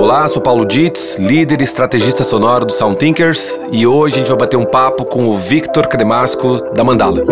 Olá, sou Paulo Dietz, líder e estrategista sonoro do Sound Thinkers, e hoje a gente vai bater um papo com o Victor Cremasco da Mandala.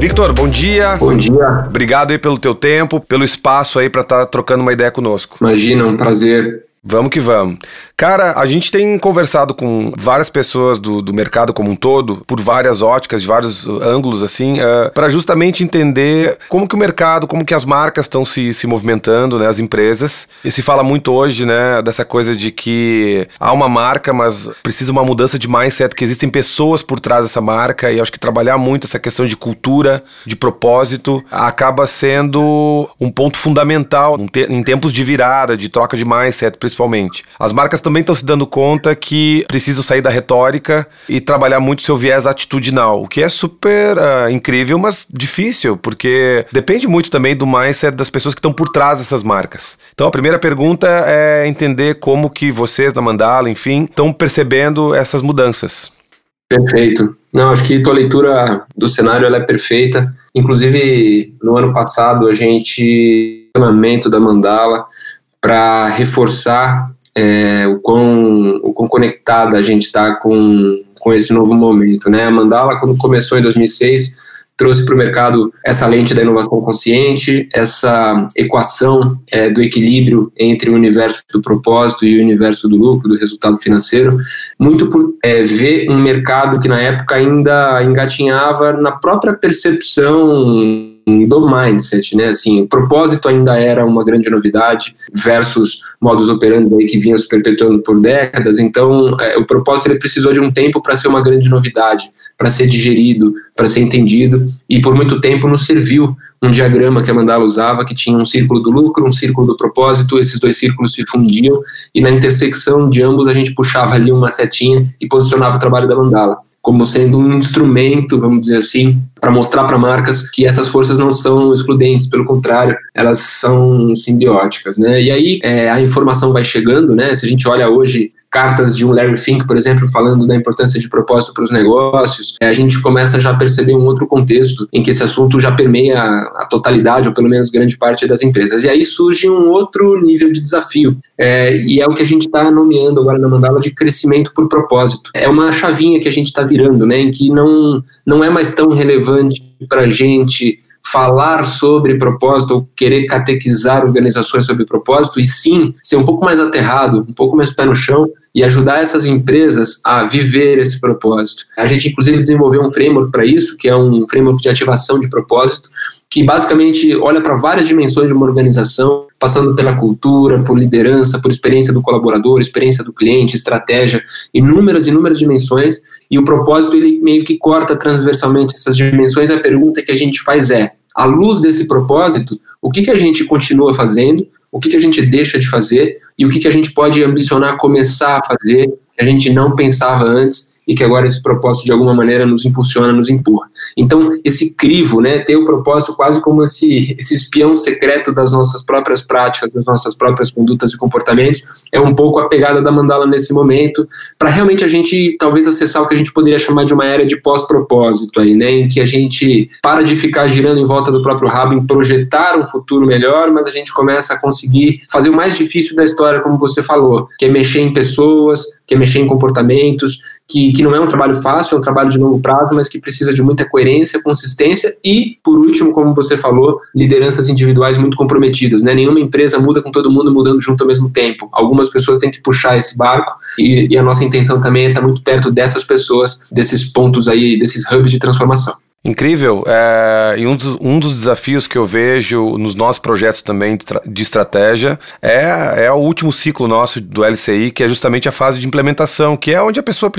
Victor, bom dia. Bom dia. Obrigado aí pelo teu tempo, pelo espaço aí para estar tá trocando uma ideia conosco. Imagina, um prazer. Vamos que vamos. Cara, a gente tem conversado com várias pessoas do, do mercado como um todo, por várias óticas, de vários ângulos, assim, uh, eh, para justamente entender como que o mercado, como que as marcas estão se, se movimentando, né, as empresas. E se fala muito hoje, né, dessa coisa de que há uma marca, mas precisa uma mudança de mindset, que existem pessoas por trás dessa marca, e acho que trabalhar muito essa questão de cultura, de propósito, acaba sendo um ponto fundamental em tempos de virada, de troca de mindset, principalmente. As marcas também estão se dando conta que precisam sair da retórica e trabalhar muito seu viés atitudinal, o que é super uh, incrível, mas difícil, porque depende muito também do mindset das pessoas que estão por trás dessas marcas. Então a primeira pergunta é entender como que vocês da Mandala, enfim, estão percebendo essas mudanças. Perfeito. Não, acho que tua leitura do cenário ela é perfeita. Inclusive, no ano passado, a gente, treinamento da Mandala, para reforçar é, o, quão, o quão conectada a gente está com, com esse novo momento. Né? A Mandala, quando começou em 2006, trouxe para o mercado essa lente da inovação consciente, essa equação é, do equilíbrio entre o universo do propósito e o universo do lucro, do resultado financeiro, muito por é, ver um mercado que na época ainda engatinhava na própria percepção do mindset, né? Assim, o propósito ainda era uma grande novidade versus modus operandi aí que vinha se perpetuando por décadas. Então, é, o propósito ele precisou de um tempo para ser uma grande novidade, para ser digerido, para ser entendido. E por muito tempo nos serviu um diagrama que a Mandala usava, que tinha um círculo do lucro, um círculo do propósito. Esses dois círculos se fundiam e na intersecção de ambos a gente puxava ali uma setinha e posicionava o trabalho da Mandala como sendo um instrumento, vamos dizer assim, para mostrar para marcas que essas forças não são excludentes, pelo contrário, elas são simbióticas, né? E aí é, a informação vai chegando, né? Se a gente olha hoje cartas de um Larry Fink, por exemplo, falando da importância de propósito para os negócios, é, a gente começa já a perceber um outro contexto em que esse assunto já permeia a totalidade, ou pelo menos grande parte das empresas. E aí surge um outro nível de desafio, é, e é o que a gente está nomeando agora na Mandala de crescimento por propósito. É uma chavinha que a gente está virando, né, em que não, não é mais tão relevante para a gente falar sobre propósito ou querer catequizar organizações sobre propósito, e sim ser um pouco mais aterrado, um pouco mais pé no chão e ajudar essas empresas a viver esse propósito. A gente, inclusive, desenvolveu um framework para isso, que é um framework de ativação de propósito, que basicamente olha para várias dimensões de uma organização, passando pela cultura, por liderança, por experiência do colaborador, experiência do cliente, estratégia, inúmeras, inúmeras dimensões, e o propósito ele meio que corta transversalmente essas dimensões. A pergunta que a gente faz é: à luz desse propósito, o que, que a gente continua fazendo, o que, que a gente deixa de fazer e o que, que a gente pode ambicionar começar a fazer que a gente não pensava antes e que agora esse propósito de alguma maneira nos impulsiona, nos empurra. Então, esse crivo, né, ter o propósito quase como esse, esse espião secreto das nossas próprias práticas, das nossas próprias condutas e comportamentos, é um pouco a pegada da mandala nesse momento, para realmente a gente talvez acessar o que a gente poderia chamar de uma era de pós-propósito aí, né, em que a gente para de ficar girando em volta do próprio rabo em projetar um futuro melhor, mas a gente começa a conseguir fazer o mais difícil da história, como você falou, que é mexer em pessoas, que é mexer em comportamentos, que, que não é um trabalho fácil, é um trabalho de longo prazo, mas que precisa de muita coerência, consistência e, por último, como você falou, lideranças individuais muito comprometidas. Né? Nenhuma empresa muda com todo mundo mudando junto ao mesmo tempo. Algumas pessoas têm que puxar esse barco e, e a nossa intenção também é estar muito perto dessas pessoas, desses pontos aí, desses hubs de transformação. Incrível. É, e um dos, um dos desafios que eu vejo nos nossos projetos também de, estratégia é, é o último ciclo nosso do LCI, que é justamente a fase de implementação, que é onde a pessoa,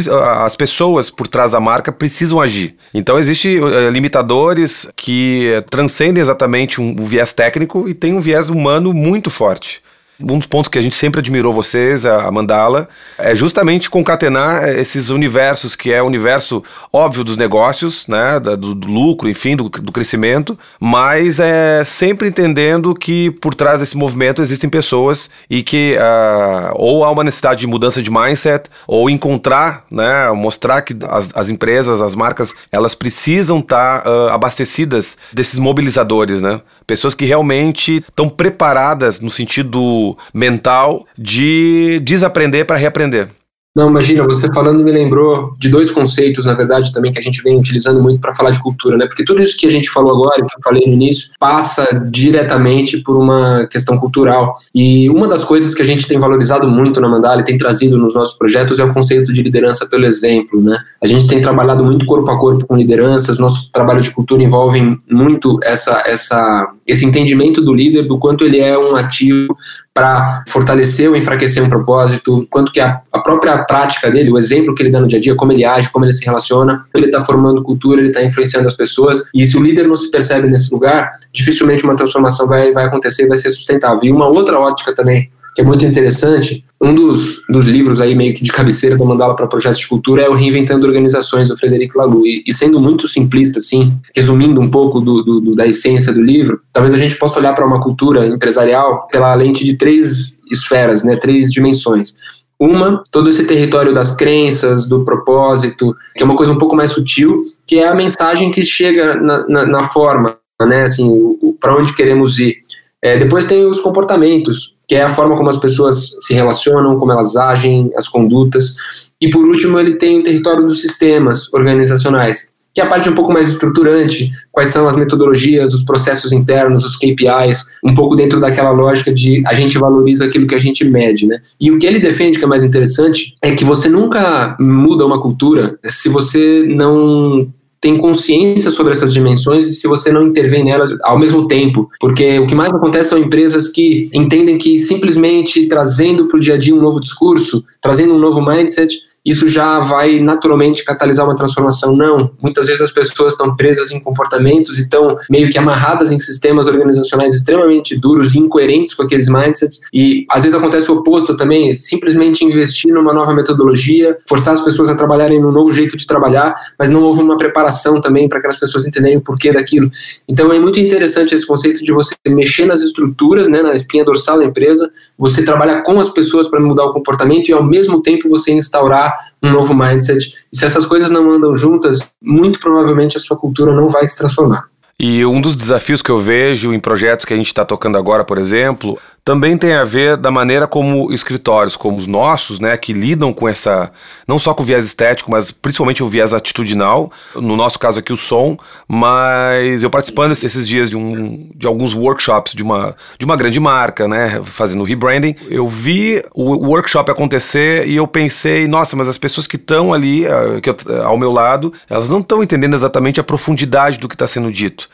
as pessoas por trás da marca precisam agir. Então, existem é, limitadores que transcendem exatamente um, um viés técnico e tem um viés humano muito forte. Um dos pontos que a gente sempre admirou vocês, a Mandala, é justamente concatenar esses universos, que é o universo óbvio dos negócios, né, do, do lucro, enfim, do, do, crescimento, mas é sempre entendendo que por trás desse movimento existem pessoas e que uh, ou há uma necessidade de mudança de mindset, ou encontrar, né, mostrar que as, as empresas, as marcas, elas precisam estar tá, uh, abastecidas desses mobilizadores, né? Pessoas que realmente estão preparadas no sentido mental de desaprender para reaprender. Não, imagina, você falando me lembrou de dois conceitos, na verdade, também que a gente vem utilizando muito para falar de cultura, né? Porque tudo isso que a gente falou agora, que eu falei no início, passa diretamente por uma questão cultural. E uma das coisas que a gente tem valorizado muito na Mandala e tem trazido nos nossos projetos é o conceito de liderança pelo exemplo, né? A gente tem trabalhado muito corpo a corpo com lideranças, nosso trabalho de cultura envolve muito essa, essa, esse entendimento do líder, do quanto ele é um ativo para fortalecer ou enfraquecer um propósito, quanto que a, a, própria prática dele, o exemplo que ele dá no dia a dia, como ele age, como ele se relaciona, ele está formando cultura, ele está influenciando as pessoas, e se o líder não se percebe nesse lugar, dificilmente uma transformação vai, vai acontecer, vai ser sustentável. E uma outra ótica também que é muito interessante. Um dos, dos livros aí meio que de cabeceira da Mandala para projetos de cultura é o Reinventando Organizações, do Frederic Laloux. E, e sendo muito simplista, assim, resumindo um pouco do, do, da essência do livro, talvez a gente possa olhar para uma cultura empresarial pela lente de três esferas, né, três dimensões. Uma, todo esse território das crenças, do propósito, que é uma coisa um pouco mais sutil, que é a mensagem que chega na, na, na forma, né, assim, para onde queremos ir. É, depois tem os comportamentos, que é a forma como as pessoas se relacionam, como elas agem, as condutas. E por último, ele tem o território dos sistemas organizacionais, que é a parte um pouco mais estruturante, quais são as metodologias, os processos internos, os KPIs, um pouco dentro daquela lógica de a gente valoriza aquilo que a gente mede, né? E o que ele defende, que é mais interessante, é que você nunca muda uma cultura se você não tem consciência sobre essas dimensões e se você não intervém nelas ao mesmo tempo. Porque o que mais acontece são empresas que entendem que simplesmente trazendo para o dia a dia um novo discurso, trazendo um novo mindset, isso já vai naturalmente catalisar uma transformação. Não. Muitas vezes as pessoas estão presas em comportamentos e estão meio que amarradas em sistemas organizacionais extremamente duros incoerentes com aqueles mindsets. E às vezes acontece o oposto também, simplesmente investir numa nova metodologia, forçar as pessoas a trabalharem num novo jeito de trabalhar, mas não houve uma preparação também para aquelas pessoas entenderem o porquê daquilo. Então é muito interessante esse conceito de você mexer nas estruturas, né, na espinha dorsal da empresa, você trabalhar com as pessoas para mudar o comportamento e ao mesmo tempo você instaurar um novo mindset. E se essas coisas não andam juntas, muito provavelmente a sua cultura não vai se transformar. E um dos desafios que eu vejo em projetos que a gente está tocando agora, por exemplo, também tem a ver da maneira como escritórios como os nossos, né, que lidam com essa, não só com o viés estético, mas principalmente o viés atitudinal, no nosso caso aqui o som, mas eu participando esses dias de, um, de alguns workshops de uma, de uma grande marca, né, fazendo rebranding, eu vi o workshop acontecer e eu pensei, nossa, mas as pessoas que estão ali eh, que eu, ao meu lado, elas não estão entendendo exatamente a profundidade do que está sendo dito.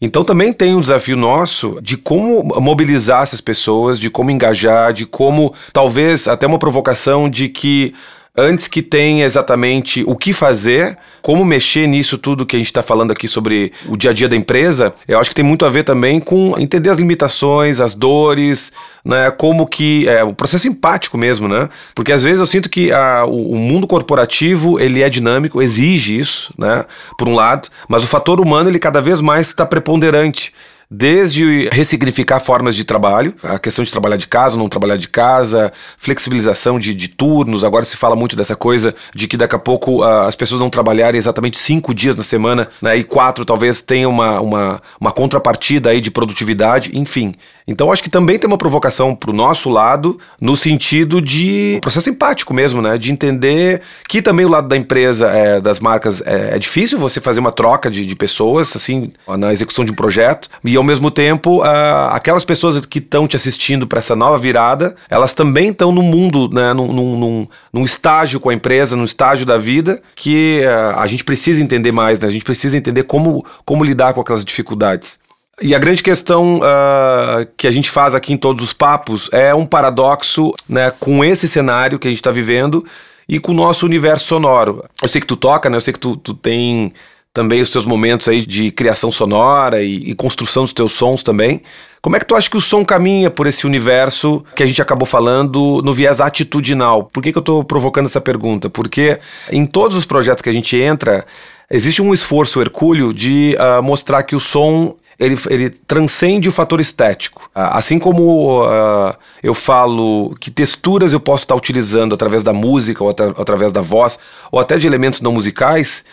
Então também tem um desafio nosso de como mobilizar essas pessoas, de como engajar, de como talvez até uma provocação de que antes que tenha exatamente o que fazer, como mexer nisso tudo que a gente está falando aqui sobre o dia a dia da empresa, eu acho que tem muito a ver também com entender as limitações, as dores, né? Como que é o processo empático mesmo, né? Porque às vezes eu sinto que a, o, o mundo corporativo ele é dinâmico, exige isso, né? Por um lado, mas o fator humano ele cada vez mais está preponderante desde ressignificar formas de trabalho, a questão de trabalhar de casa, não trabalhar de casa, flexibilização de, de turnos. Agora se fala muito dessa coisa de que daqui a pouco uh, as pessoas não trabalharem exatamente cinco dias na semana, né, e quatro talvez tenha uma, uma, uma contrapartida aí de produtividade, enfim. Então acho que também tem uma provocação para o nosso lado, no sentido de processo empático mesmo, né? De entender que também o lado da empresa, é, das marcas, é, é, difícil você fazer uma troca de, de pessoas, assim, na execução de um projeto. E ao mesmo tempo, aquelas pessoas que estão te assistindo para essa nova virada, elas também estão no mundo, né? Num, num, num, estágio com a empresa, num estágio da vida, que uh, a gente precisa entender mais, né? A gente precisa entender como, como lidar com aquelas dificuldades. E a grande questão uh, que a gente faz aqui em todos os papos é um paradoxo né, com esse cenário que a gente está vivendo e com o nosso universo sonoro. Eu sei que tu toca, né? Eu sei que tu, tu tem também os seus momentos aí de criação sonora e, e construção dos teus sons também. Como é que tu acha que o som caminha por esse universo que a gente acabou falando no viés atitudinal? Por que, que eu estou provocando essa pergunta? Porque em todos os projetos que a gente entra, existe um esforço hercúleo de uh, mostrar que o som ele, ele transcende o fator estético. Uh, assim como uh, eu falo que texturas eu posso estar utilizando através da música ou atra através da voz, ou até de elementos não musicais,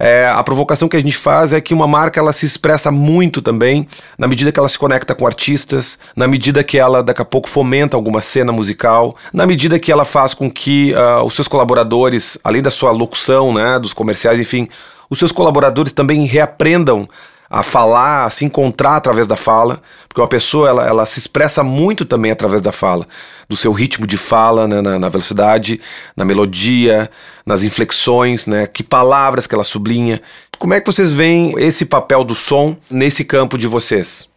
é, a provocação que a gente faz é que uma marca ela se expressa muito também na medida que ela se conecta com artistas, na medida que ela daqui a pouco fomenta alguma cena musical, na medida que ela faz com que uh, os seus colaboradores, além da sua locução, né, dos comerciais, enfim, os seus colaboradores também reaprendam a falar, a se encontrar através da fala, porque uma pessoa ela, ela se expressa muito também através da fala, do seu ritmo de fala, né, na, na, velocidade, na melodia, nas inflexões, né, que palavras que ela sublinha. Como é que vocês veem esse papel do som nesse campo de vocês?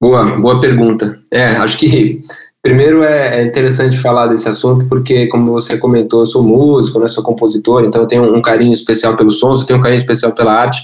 Boa, boa pergunta. É, acho que Primeiro é, é interessante falar desse assunto porque, como você comentou, eu sou músico, né, sou compositor, então eu tenho um carinho especial pelos sons, eu tenho um carinho especial pela arte.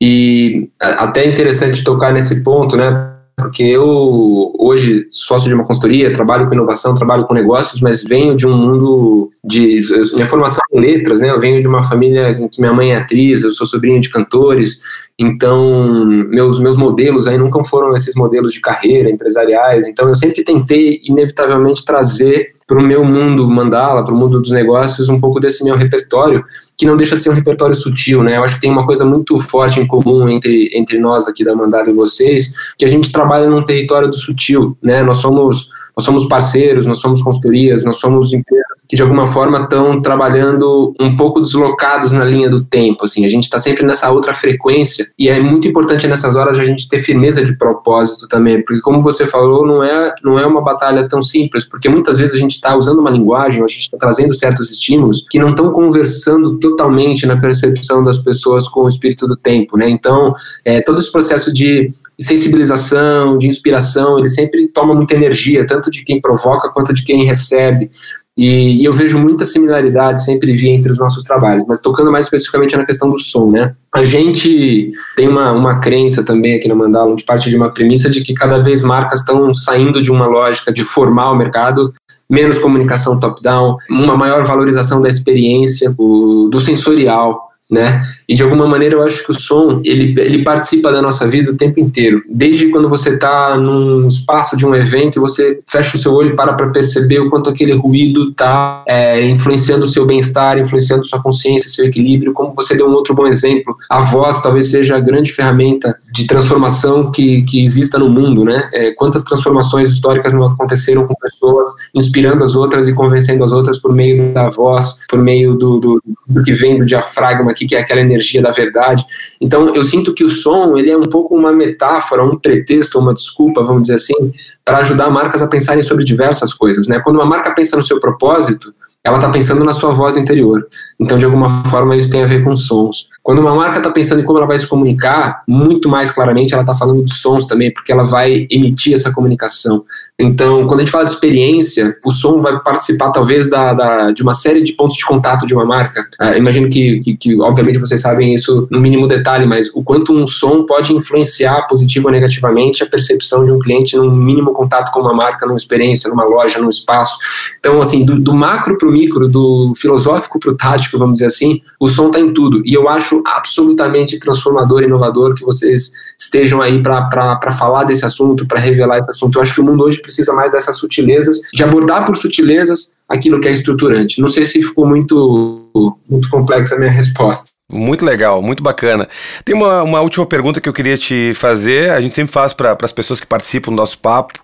E até é interessante tocar nesse ponto, né? Porque eu, hoje, sócio de uma consultoria, trabalho com inovação, trabalho com negócios, mas venho de um mundo de. Minha formação em letras, né? Eu venho de uma família em que minha mãe é atriz, eu sou sobrinho de cantores, então meus, meus modelos aí nunca foram esses modelos de carreira, empresariais, então eu sempre tentei, inevitavelmente, trazer para o meu mundo mandala, para o mundo dos negócios, um pouco desse meu repertório, que não deixa de ser um repertório sutil, né? Eu acho que tem uma coisa muito forte em comum entre, entre nós aqui da Mandala e vocês, que a gente trabalha num território do sutil, né? Nós somos nós somos parceiros, nós somos consultorias, nós somos empresas que de alguma forma estão trabalhando um pouco deslocados na linha do tempo, assim, a gente está sempre nessa outra frequência e é muito importante nessas horas a gente ter firmeza de propósito também, porque como você falou, não é, não é uma batalha tão simples, porque muitas vezes a gente está usando uma linguagem, a gente está trazendo certos estímulos que não estão conversando totalmente na percepção das pessoas com o espírito do tempo, né, então é, todo esse processo de sensibilização, de inspiração, ele sempre toma muita energia, tanto de quem provoca quanto de quem recebe. E, e, eu vejo muita similaridade, sempre vi entre os nossos trabalhos, mas tocando mais especificamente na questão do som, né? A gente tem uma, uma crença também aqui na Mandala, de parte de uma premissa de que cada vez marcas estão saindo de uma lógica de formar o mercado menos comunicação top-down, uma maior valorização da experiência, do, do sensorial, né? E de alguma maneira eu acho que o som ele, ele participa da nossa vida o tempo inteiro. Desde quando você está num espaço de um evento você fecha o seu olho e para para perceber o quanto aquele ruído está é, influenciando o seu bem-estar, influenciando sua consciência, seu equilíbrio. Como você deu um outro bom exemplo, a voz talvez seja a grande ferramenta de transformação que, que exista no mundo, né? É, quantas transformações históricas não aconteceram com pessoas inspirando as outras e convencendo as outras por meio da voz, por meio do, do, do que vem do diafragma aqui, que é aquela energia energia da verdade. Então, eu sinto que o som ele é um pouco uma metáfora, um pretexto, uma desculpa, vamos dizer assim, para ajudar marcas a pensarem sobre diversas coisas. Né? Quando uma marca pensa no seu propósito, ela está pensando na sua voz interior. Então, de alguma forma, isso tem a ver com sons. Quando uma marca está pensando em como ela vai se comunicar, muito mais claramente ela está falando de sons também, porque ela vai emitir essa comunicação. Então, quando a gente fala de experiência, o som vai participar talvez da, da de uma série de pontos de contato de uma marca. Uh, imagino que, que, que, obviamente, vocês sabem isso no mínimo detalhe, mas o quanto um som pode influenciar positivo ou negativamente a percepção de um cliente num mínimo contato com uma marca, numa experiência, numa loja, num espaço. Então, assim, do, do macro para o micro, do filosófico para o tático, vamos dizer assim, o som está em tudo. E eu acho absolutamente transformador, inovador que vocês estejam aí para falar desse assunto, para revelar esse assunto. Eu acho que o mundo hoje precisa mais dessas sutilezas, de abordar por sutilezas aquilo que é estruturante. Não sei se ficou muito, muito complexa a minha resposta. Muito legal, muito bacana. Tem uma, uma última pergunta que eu queria te fazer, a gente sempre faz para as pessoas que participam do nosso papo,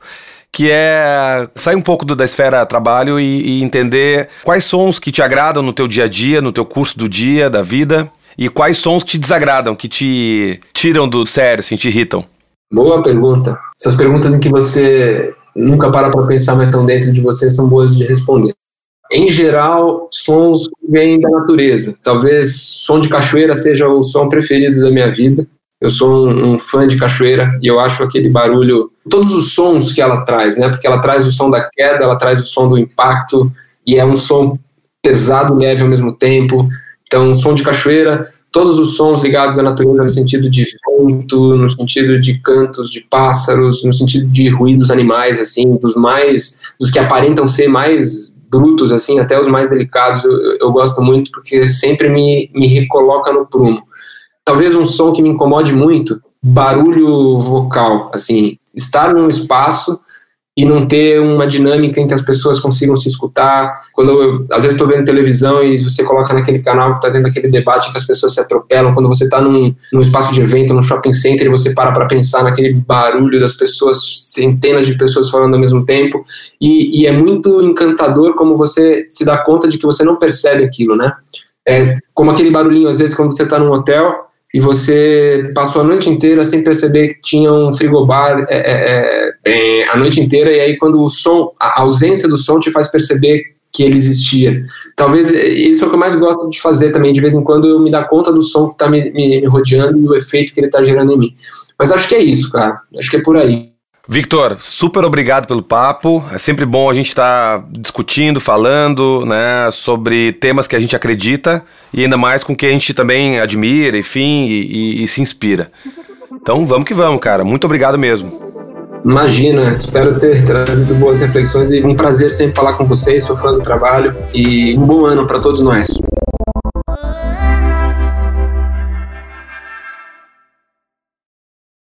que é sair um pouco do, da esfera trabalho e, e entender quais sons que te agradam no teu dia a dia, no teu curso do dia, da vida, e quais sons te desagradam, que te tiram do sério, assim, te irritam. Boa pergunta. Essas perguntas em que você nunca para para pensar, mas estão dentro de você, são boas de responder. Em geral, sons vêm da natureza. Talvez som de cachoeira seja o som preferido da minha vida. Eu sou um, um, fã de cachoeira e eu acho aquele barulho, todos os sons que ela traz, né? Porque ela traz o som da queda, ela traz o som do impacto e é um som pesado, leve ao mesmo tempo. Então, som de cachoeira, todos os sons ligados à natureza no sentido de vento, no sentido de cantos de pássaros, no sentido de ruídos animais, assim, dos mais, dos que aparentam ser mais brutos, assim, até os mais delicados, eu, eu gosto muito porque sempre me, me recoloca no prumo. Talvez um som que me incomode muito, barulho vocal, assim, estar num espaço e não ter uma dinâmica em que as pessoas consigam se escutar. Quando eu, às vezes estou vendo televisão e você coloca naquele canal que está tendo aquele debate que as pessoas se atropelam, quando você está num, num espaço de evento, num shopping center, e você para para pensar naquele barulho das pessoas, centenas de pessoas falando ao mesmo tempo, e, e é muito encantador como você se dá conta de que você não percebe aquilo, né? É como aquele barulhinho, às vezes, quando você está num hotel e você passou a noite inteira sem perceber que tinha um frigobar é, é, é, é, a noite inteira, e aí quando o som, a ausência do som te faz perceber que ele existia. Talvez é, isso é o que eu mais gosto de fazer também, de vez em quando eu me dar conta do som que está me, me, me rodeando e o efeito que ele está gerando em mim. Mas acho que é isso, cara. Acho que é por aí. Victor, super obrigado pelo papo. É sempre bom a gente estar tá discutindo, falando, né, sobre temas que a gente acredita e ainda mais com que a gente também admira, enfim, e, e, e se inspira. Então vamos que vamos, cara. Muito obrigado mesmo. Imagina, espero ter trazido boas reflexões e um prazer sempre falar com vocês. Sou fã do trabalho e um bom ano para todos nós.